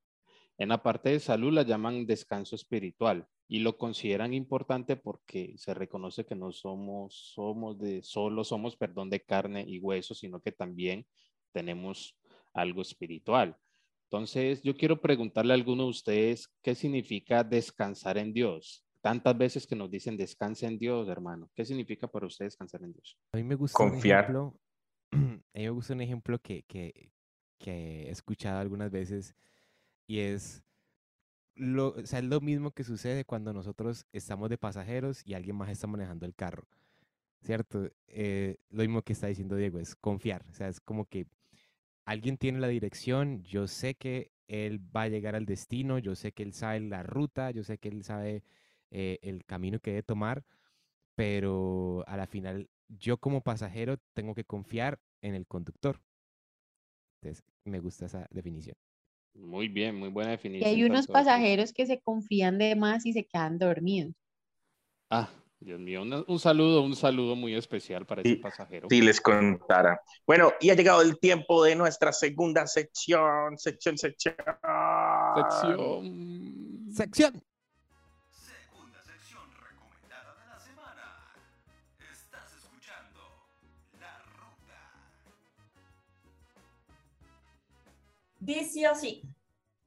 En la parte de salud la llaman descanso espiritual y lo consideran importante porque se reconoce que no somos, somos de, solo somos, perdón, de carne y hueso, sino que también tenemos algo espiritual. Entonces, yo quiero preguntarle a alguno de ustedes qué significa descansar en Dios. Tantas veces que nos dicen descansa en Dios, hermano. ¿Qué significa para ustedes descansar en Dios? A mí me gusta Confiar. un ejemplo, a mí me gusta un ejemplo que, que, que he escuchado algunas veces y es lo, o sea, es lo mismo que sucede cuando nosotros estamos de pasajeros y alguien más está manejando el carro, ¿cierto? Eh, lo mismo que está diciendo Diego, es confiar, o sea, es como que alguien tiene la dirección, yo sé que él va a llegar al destino, yo sé que él sabe la ruta, yo sé que él sabe eh, el camino que debe tomar, pero a la final yo como pasajero tengo que confiar en el conductor. Entonces, me gusta esa definición. Muy bien, muy buena Y definición. hay unos pasajeros que se confían de más y se quedan dormidos. Ah, Dios mío, un, un saludo, un saludo muy especial para ese Sí, pasajero. si les contara. Bueno, y ha llegado el tiempo de nuestra segunda sección, sección, sección. Sección. Sección. Dice así,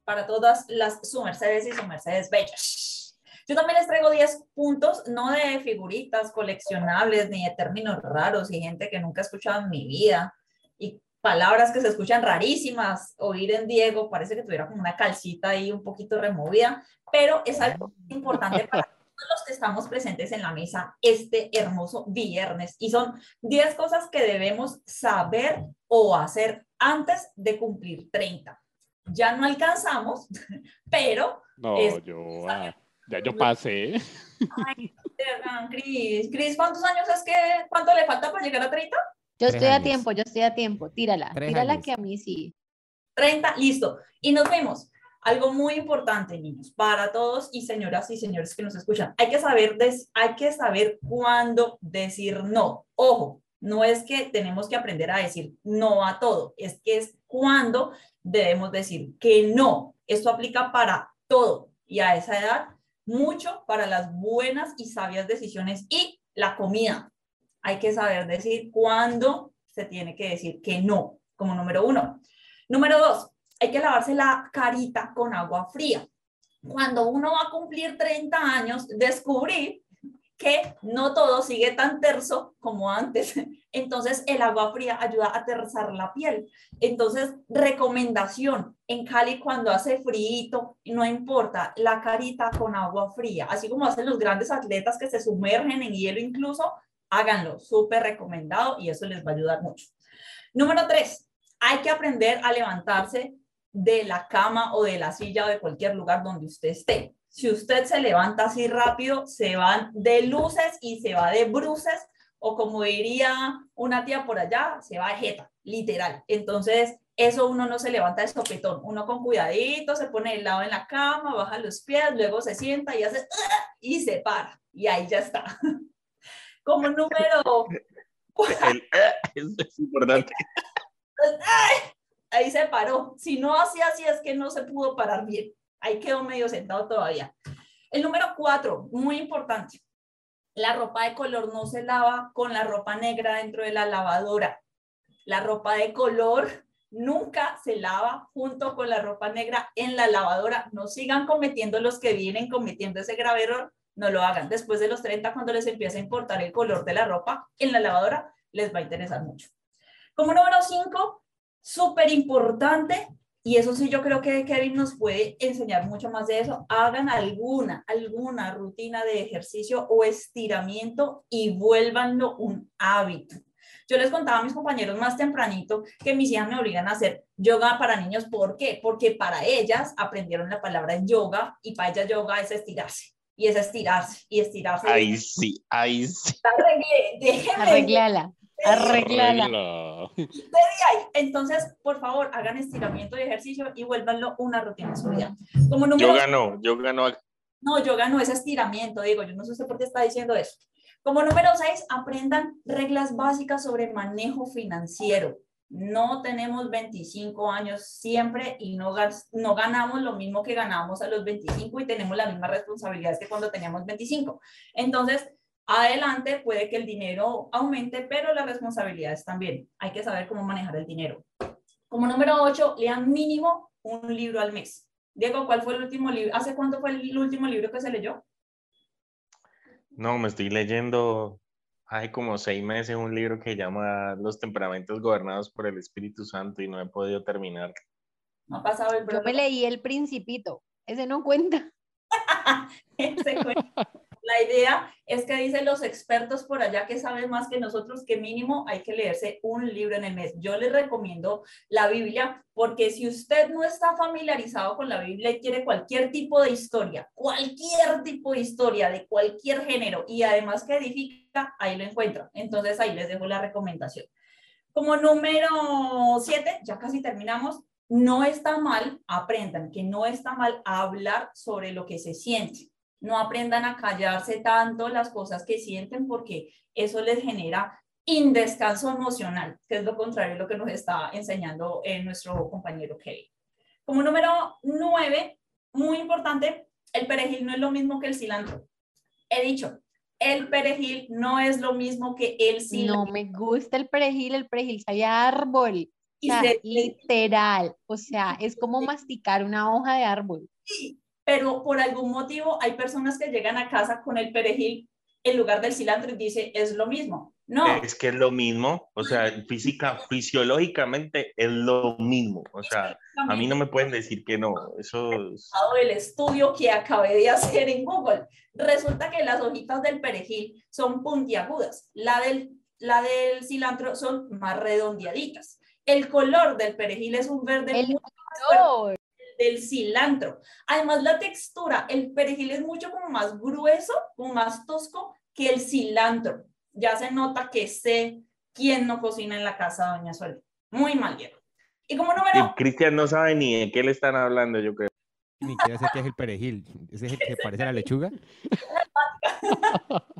para todas las su mercedes y su mercedes bellas. Yo también les traigo 10 puntos, no de figuritas coleccionables ni de términos raros y gente que nunca he escuchado en mi vida. Y palabras que se escuchan rarísimas, oír en Diego, parece que tuviera como una calcita ahí un poquito removida, pero es algo importante para los que estamos presentes en la mesa este hermoso viernes. Y son 10 cosas que debemos saber o hacer antes de cumplir 30. Ya no alcanzamos, pero... No, es- yo, ah, ya yo pasé. Ay, Cris, Cris, ¿cuántos años es que, cuánto le falta para llegar a 30? Yo Tres estoy a tiempo, yo estoy a tiempo. Tírala, Tres tírala años. que a mí sí. 30, listo. Y nos vemos. Algo muy importante, niños, para todos y señoras y señores que nos escuchan. Hay que saber, des- hay que saber cuándo decir no. Ojo, no es que tenemos que aprender a decir no a todo, es que es cuándo debemos decir que no. Esto aplica para todo y a esa edad mucho para las buenas y sabias decisiones y la comida. Hay que saber decir cuándo se tiene que decir que no, como número uno. Número dos, hay que lavarse la carita con agua fría. Cuando uno va a cumplir 30 años, descubrí que no todo sigue tan terso como antes. Entonces, el agua fría ayuda a aterrizar la piel. Entonces, recomendación, en Cali cuando hace frío, no importa, la carita con agua fría, así como hacen los grandes atletas que se sumergen en hielo incluso, háganlo, súper recomendado y eso les va a ayudar mucho. Número tres, hay que aprender a levantarse de la cama o de la silla o de cualquier lugar donde usted esté. Si usted se levanta así rápido, se van de luces y se va de bruces, o como diría una tía por allá, se va de jeta, literal. Entonces, eso uno no se levanta de sopetón, uno con cuidadito se pone el lado en la cama, baja los pies, luego se sienta y hace "Ah", y se para, y ahí ya está. Como número El, es importante. Ahí se paró. Si no hacía así es que no se pudo parar bien. Ahí quedó medio sentado todavía. El número cuatro, muy importante. La ropa de color no se lava con la ropa negra dentro de la lavadora. La ropa de color nunca se lava junto con la ropa negra en la lavadora. No sigan cometiendo los que vienen cometiendo ese grave error. No lo hagan. Después de los 30, cuando les empiece a importar el color de la ropa en la lavadora, les va a interesar mucho. Como número 5, súper importante, y eso sí yo creo que Kevin nos puede enseñar mucho más de eso, hagan alguna, alguna rutina de ejercicio o estiramiento y vuélvanlo un hábito. Yo les contaba a mis compañeros más tempranito que mis hijas me obligan a hacer yoga para niños. ¿Por qué? Porque para ellas aprendieron la palabra yoga y para ellas yoga es estirarse. Y es estirarse y estirarse. Ahí sí, ahí sí. Arregle- déjenme Arreglala, arreglala. Entonces, por favor, hagan estiramiento y ejercicio y vuélvanlo una rutina en su vida. Como número Yo gano, yo gano. no, yoga no es estiramiento, digo, yo no sé usted por qué está diciendo eso. Como número seis, aprendan reglas básicas sobre manejo financiero. No tenemos 25 años siempre y no, no ganamos lo mismo que ganábamos a los 25 y tenemos las mismas responsabilidades que cuando teníamos 25. Entonces, adelante puede que el dinero aumente, pero las responsabilidades también. Hay que saber cómo manejar el dinero. Como número 8, lean mínimo un libro al mes. Diego, ¿cuál fue el último libro? ¿Hace cuánto fue el último libro que se leyó? No, me estoy leyendo hace como seis meses un libro que llama Los temperamentos gobernados por el Espíritu Santo y no he podido terminar. No ha pasado el Yo me leí El Principito, ese no cuenta. Ese cuento. La idea es que dicen los expertos por allá que saben más que nosotros que mínimo hay que leerse un libro en el mes. Yo les recomiendo la Biblia porque si usted no está familiarizado con la Biblia y quiere cualquier tipo de historia, cualquier tipo de historia de cualquier género y además que edifica, ahí lo encuentra. Entonces ahí les dejo la recomendación. Como número siete, ya casi terminamos, no está mal, aprendan que no está mal hablar sobre lo que se siente. No aprendan a callarse tanto las cosas que sienten porque eso les genera indescanso emocional, que es lo contrario de lo que nos está enseñando eh, nuestro compañero Kelly. Como número nueve, muy importante, el perejil no es lo mismo que el cilantro. He dicho, el perejil no es lo mismo que el cilantro. No me gusta el perejil, el perejil sabe a árbol. O Y sea, se- literal. O sea, es como masticar una hoja de árbol. Pero por algún motivo hay personas que llegan a casa con el perejil en lugar del cilantro y dice, es lo mismo. No. Es que es lo mismo, o sea, física, fisiológicamente es lo mismo, o sea, a mí no me pueden decir que no, eso es... El estudio que acabé de hacer en Google, resulta que las hojitas del perejil son puntiagudas, la del, la del cilantro son más redondeaditas. El color del perejil es un verde El más fuerte del cilantro. Además, la textura, el perejil es mucho como más grueso, como más tosco que el cilantro. Ya se nota que sé quién no cocina en la casa de Doña Sol. Muy mal guiado. Y como Y número, Cristian no sabe ni de qué le están hablando, yo creo. Ni siquiera sé qué es el perejil. ¿Ese es el que parece a la lechuga?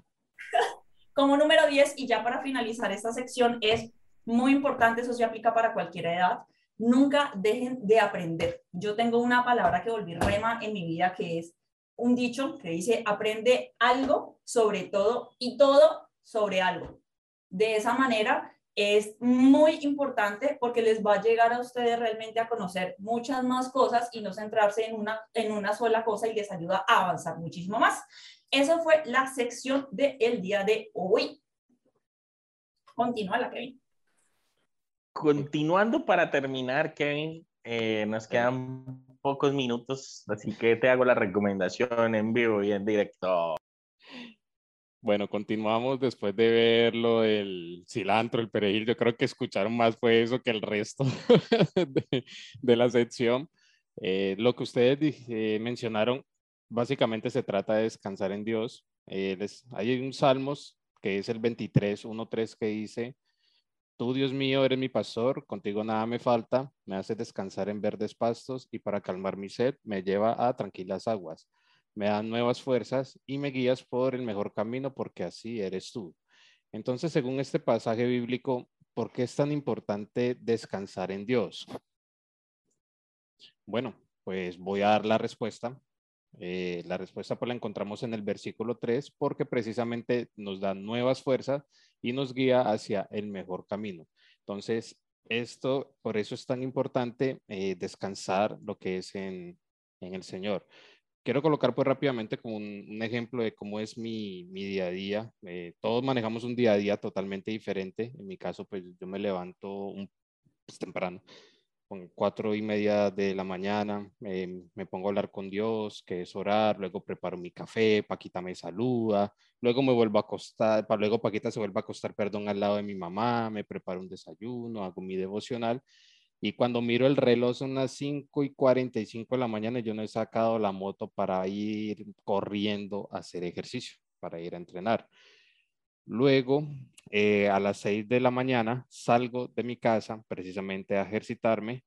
como número 10, y ya para finalizar esta sección, es muy importante, eso se aplica para cualquier edad, nunca dejen de aprender. Yo tengo una palabra que volví rema en mi vida que es un dicho que dice, aprende algo sobre todo y todo sobre algo. De esa manera es muy importante porque les va a llegar a ustedes realmente a conocer muchas más cosas y no centrarse en una, en una sola cosa y les ayuda a avanzar muchísimo más. Eso fue la sección del día de hoy. Continúa la Kevin. Continuando para terminar, Kevin, eh, nos quedan pocos minutos, así que te hago la recomendación en vivo y en directo. Bueno, continuamos después de ver lo del cilantro, el perejil. Yo creo que escucharon más fue eso que el resto de, de la sección. Eh, lo que ustedes eh, mencionaron, básicamente se trata de descansar en Dios. Eh, les- hay un Salmos que es el 23, 1.3 que dice, Tú, Dios mío, eres mi pastor, contigo nada me falta, me haces descansar en verdes pastos y para calmar mi sed me lleva a tranquilas aguas me dan nuevas fuerzas y me guías por el mejor camino porque así eres tú. Entonces, según este pasaje bíblico, ¿por qué es tan importante descansar en Dios? Bueno, pues voy a dar la respuesta. Eh, la respuesta pues la encontramos en el versículo 3 porque precisamente nos da nuevas fuerzas y nos guía hacia el mejor camino. Entonces, esto, por eso es tan importante eh, descansar lo que es en, en el Señor quiero colocar pues rápidamente como un, un ejemplo de cómo es mi, mi día a día. Eh, todos manejamos un día a día totalmente diferente. En mi caso, pues yo me levanto un, pues, temprano, con cuatro y media de la mañana, eh, me pongo a hablar con Dios, que es orar, luego preparo mi café, Paquita me saluda, luego me vuelvo a acostar, pa- luego Paquita se vuelve a acostar, perdón, al lado de mi mamá, me preparo un desayuno, hago mi devocional y cuando miro el reloj son las 5 y 45 de la mañana yo no he sacado la moto para ir corriendo a hacer ejercicio, para ir a entrenar. Luego, eh, a las 6 de la mañana, salgo de mi casa precisamente a ejercitarme.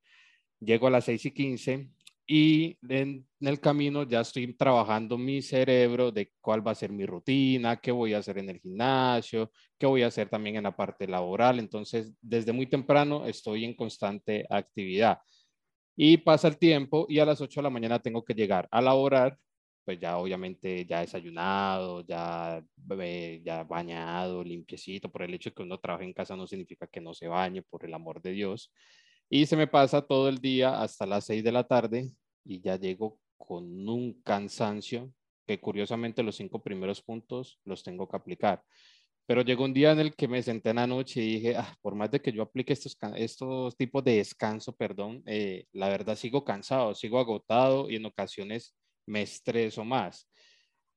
Llego a las 6 y 15 y en, el camino ya estoy trabajando mi cerebro de cuál va a ser mi rutina, qué voy a hacer en el gimnasio, qué voy a hacer también en la parte laboral. Entonces, desde muy temprano estoy en constante actividad. Y pasa el tiempo y a las 8 de la mañana tengo que llegar a laborar, pues ya obviamente ya desayunado, ya, ya bañado, limpiecito. Por el hecho de que uno trabaje en casa no significa que no se bañe, por el amor de Dios. Y se me pasa todo el día hasta las 6 de la tarde y ya llego con un cansancio que curiosamente los cinco primeros puntos los tengo que aplicar. Pero llegó un día en el que me senté en la noche y dije, ah, por más de que yo aplique estos, estos tipos de descanso, perdón, eh, la verdad sigo cansado, sigo agotado y en ocasiones me estreso más.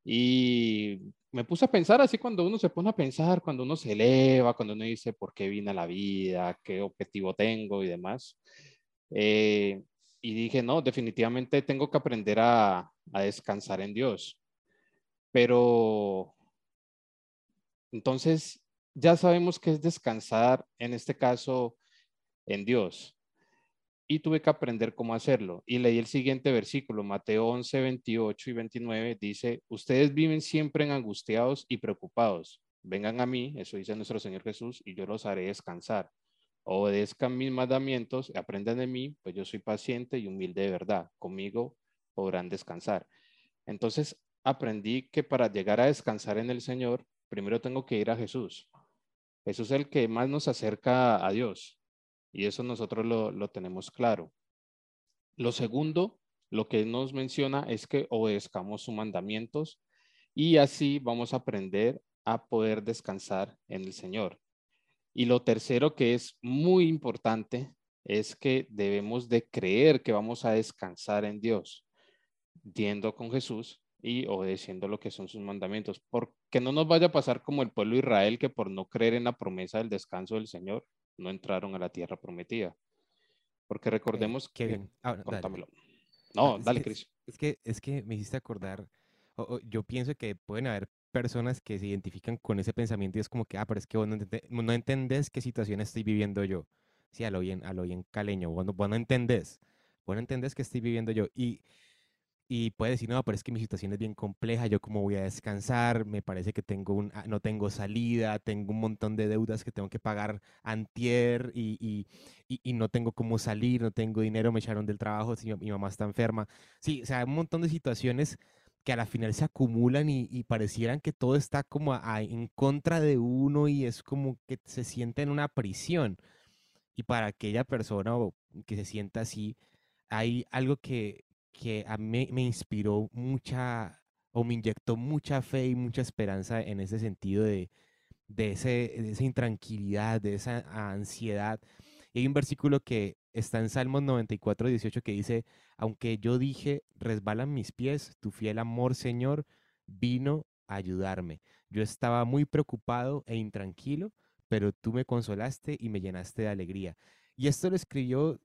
Y me puse a pensar así cuando uno se pone a pensar, cuando uno se eleva, cuando uno dice por qué vine a la vida, qué objetivo tengo y demás. Eh, y dije, no, definitivamente tengo que aprender a, a descansar en Dios. Pero entonces ya sabemos que es descansar, en este caso, en Dios. Y tuve que aprender cómo hacerlo. Y leí el siguiente versículo, Mateo 11, 28 y 29, dice, ustedes viven siempre angustiados y preocupados. Vengan a mí, eso dice nuestro Señor Jesús, y yo los haré descansar. Obedezcan mis mandamientos, aprendan de mí, pues yo soy paciente y humilde de verdad. Conmigo podrán descansar. Entonces aprendí que para llegar a descansar en el Señor, primero tengo que ir a Jesús. Jesús es el que más nos acerca a Dios. Y eso nosotros lo, lo tenemos claro. Lo segundo, lo que nos menciona es que obedezcamos sus mandamientos y así vamos a aprender a poder descansar en el Señor. Y lo tercero que es muy importante es que debemos de creer que vamos a descansar en Dios, yendo con Jesús y obedeciendo lo que son sus mandamientos, porque no nos vaya a pasar como el pueblo de Israel que por no creer en la promesa del descanso del Señor no entraron a la tierra prometida. Porque recordemos qué que... bien. Ah, dale. No, Ah, dale, Cris. Es que, es que me hiciste acordar, yo pienso que pueden haber personas que se identifican con ese pensamiento y es como que, ah, pero es que vos no, entendés, no entendés qué situación estoy viviendo yo. Sí, a lo bien, a lo bien caleño, vos no, vos no entendés, vos no entendés qué estoy viviendo yo. Y, y puede decir, no, pero es que mi situación es bien compleja, yo cómo voy a descansar, me parece que tengo un, ah, no tengo salida, tengo un montón de deudas que tengo que pagar antier y, y, y, y no tengo cómo salir, no tengo dinero, me echaron del trabajo, si mi, mamá está enferma. Sí, o sea, un montón de situaciones que a la final se acumulan y, parecieran que todo está como a- a- en contra de uno y es como que se siente en una prisión. Y para aquella persona que se sienta así, hay algo que, que a mí me inspiró mucha o me inyectó mucha fe y mucha esperanza en ese sentido de, de, ese, de esa intranquilidad, de esa ansiedad. Y hay un versículo que está en Salmos 94, 18 que dice, aunque yo dije, resbalan mis pies, tu fiel amor, Señor, vino a ayudarme. Yo estaba muy preocupado e intranquilo, pero tú me consolaste y me llenaste de alegría. Y esto lo escribió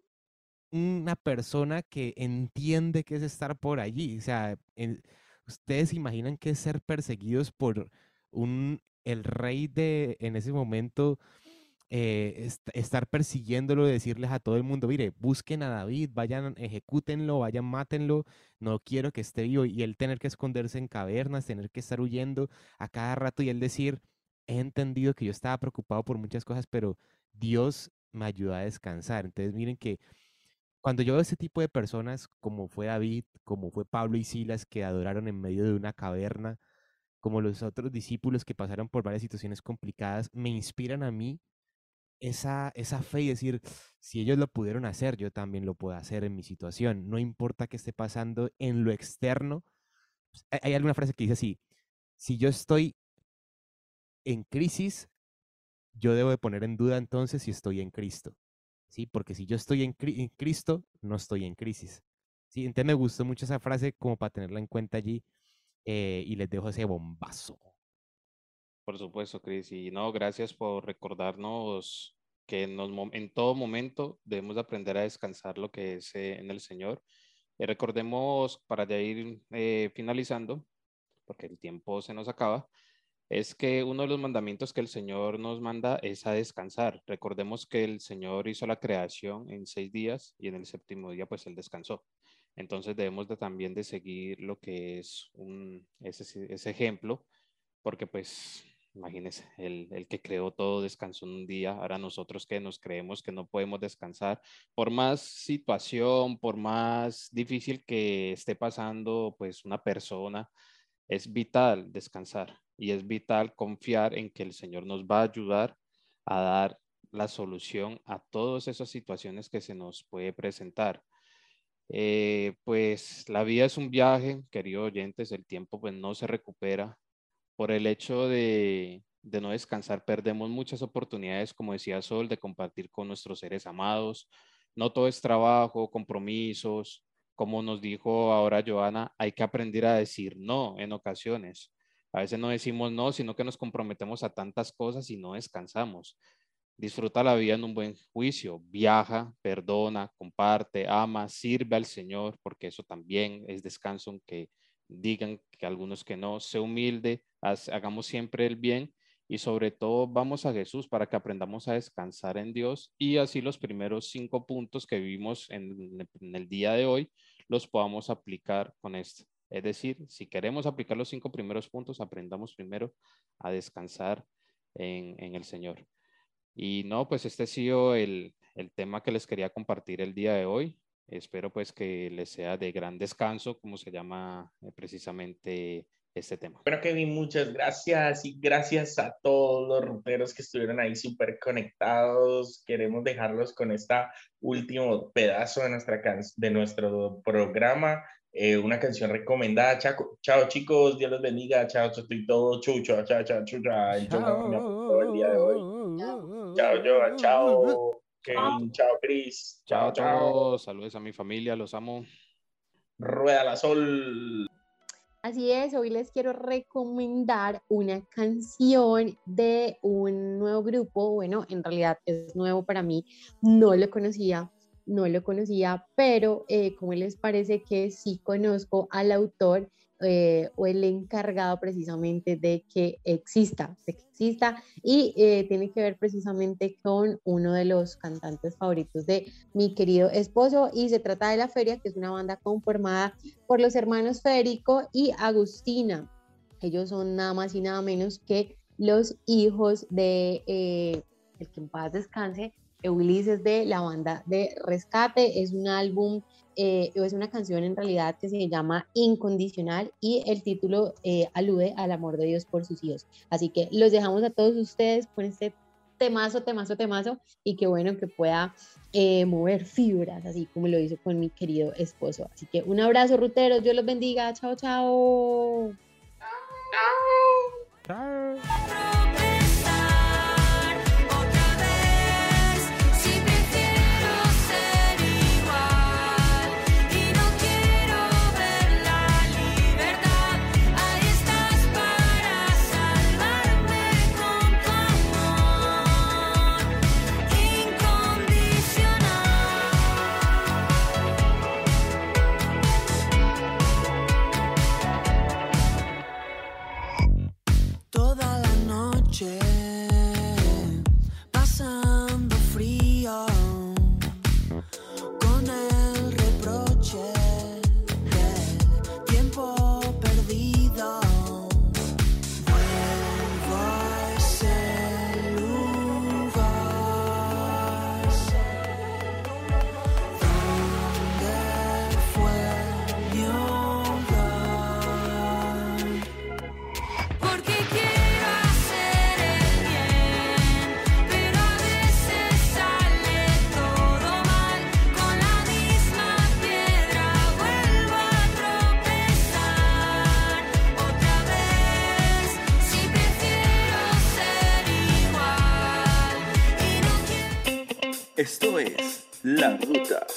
una persona que entiende qué es estar por allí. O sea, en- ustedes se imaginan qué es ser perseguidos por un, el rey de, en ese momento, eh, est- estar persiguiéndolo, decirles a todo el mundo, mire, busquen a David, vayan, ejecútenlo, vayan, mátenlo, no quiero que esté vivo. Y él tener que esconderse en cavernas, tener que estar huyendo a cada rato y él decir, he entendido que yo estaba preocupado por muchas cosas, pero Dios me ayudó a descansar. Entonces, miren que cuando yo veo ese tipo de personas, como fue David, como fue Pablo y Silas, que adoraron en medio de una caverna, como los otros discípulos que pasaron por varias situaciones complicadas, me inspiran a mí esa, esa fe y decir, si ellos lo pudieron hacer, yo también lo puedo hacer en mi situación. No importa qué esté pasando en lo externo. Pues, Hay alguna frase que dice así, si yo estoy en crisis, yo debo de poner en duda entonces si estoy en Cristo. ¿Sí? Porque si yo estoy en, en Cristo, no estoy en crisis. ¿Sí? Entonces me gustó mucho esa frase como para tenerla en cuenta allí eh, y les dejo ese bombazo. Por supuesto, Cris. Y no, gracias por recordarnos que en, los en todo momento debemos de aprender a descansar lo que es eh, en el Señor. Y recordemos, para ya ir eh, finalizando, porque el tiempo se nos acaba, es que uno de los mandamientos que el Señor nos manda es a descansar. Recordemos que el Señor hizo la creación en seis días y en el séptimo día pues Él descansó. Entonces debemos de también de seguir lo que es un, ese, ejemplo, porque pues imagínense, el, el que creó todo descansó un día, ahora nosotros que nos creemos que no podemos descansar, por más situación, por más difícil que esté pasando pues una persona, es vital descansar y es vital confiar en que el Señor nos va a ayudar a dar la solución a todas esas situaciones que se nos puede presentar. Eh, pues la vida es un viaje, queridos oyentes, el tiempo pues no se recupera. Por el hecho de, de no descansar, perdemos muchas oportunidades, como decía Sol, de compartir con nuestros seres amados. No todo es trabajo, compromisos. Como nos dijo ahora Joana, hay que aprender a decir no en ocasiones. A veces no decimos no, sino que nos comprometemos a tantas cosas y no descansamos. Disfruta la vida en un buen juicio, viaja, perdona, comparte, ama, sirve al Señor, porque eso también es descanso, aunque digan que algunos que no, sé humilde, hagamos siempre el bien y sobre todo vamos a Jesús para que aprendamos a descansar en Dios y así los primeros cinco puntos que vimos en, en el día de hoy los podamos aplicar con esto. Es decir, si queremos aplicar los cinco primeros puntos, aprendamos primero a descansar en, el Señor. Y no, pues este ha sido el, tema que les quería compartir el día de hoy. Espero pues que les sea de gran descanso, como se llama eh, precisamente este tema. Bueno, Kevin, muchas gracias y gracias a todos los ruteros que estuvieron ahí súper conectados. Queremos dejarlos con este último pedazo de, nuestra de nuestro programa. Eh, una canción recomendada. Chao, chao, chicos, Dios los bendiga. Chao, estoy todo chucho. Chao, chao, me acompañó el día de hoy. Chao, Joa. Chao, Kevin. Chao, Chris. Chao Chao, chao. Saludos a mi familia. Los amo. Rueda la sol. Así es, hoy les quiero recomendar una canción de un nuevo grupo. Bueno, en realidad es nuevo para mí, no lo conocía, no lo conocía, pero eh, ¿cómo les parece que sí conozco al autor eh, o el encargado precisamente de que exista, de que exista y eh, tiene que ver precisamente con uno de los cantantes favoritos de mi querido esposo y se trata de La Feria, que es una banda conformada por los hermanos Federico y Agustina. Ellos son nada más y nada menos que los hijos de eh, el que en paz descanse, Ulises de la banda de Rescate. Es un álbum, eh, es una canción en realidad que se llama Incondicional y el título eh, alude al amor de Dios por sus hijos. Así que los dejamos a todos ustedes con este temazo, temazo, temazo y qué bueno que pueda eh, mover fibras, así como lo hizo con mi querido esposo. Así que un abrazo, ruteros, Dios los bendiga, chao, chao. Chao. Esto es La Ruta.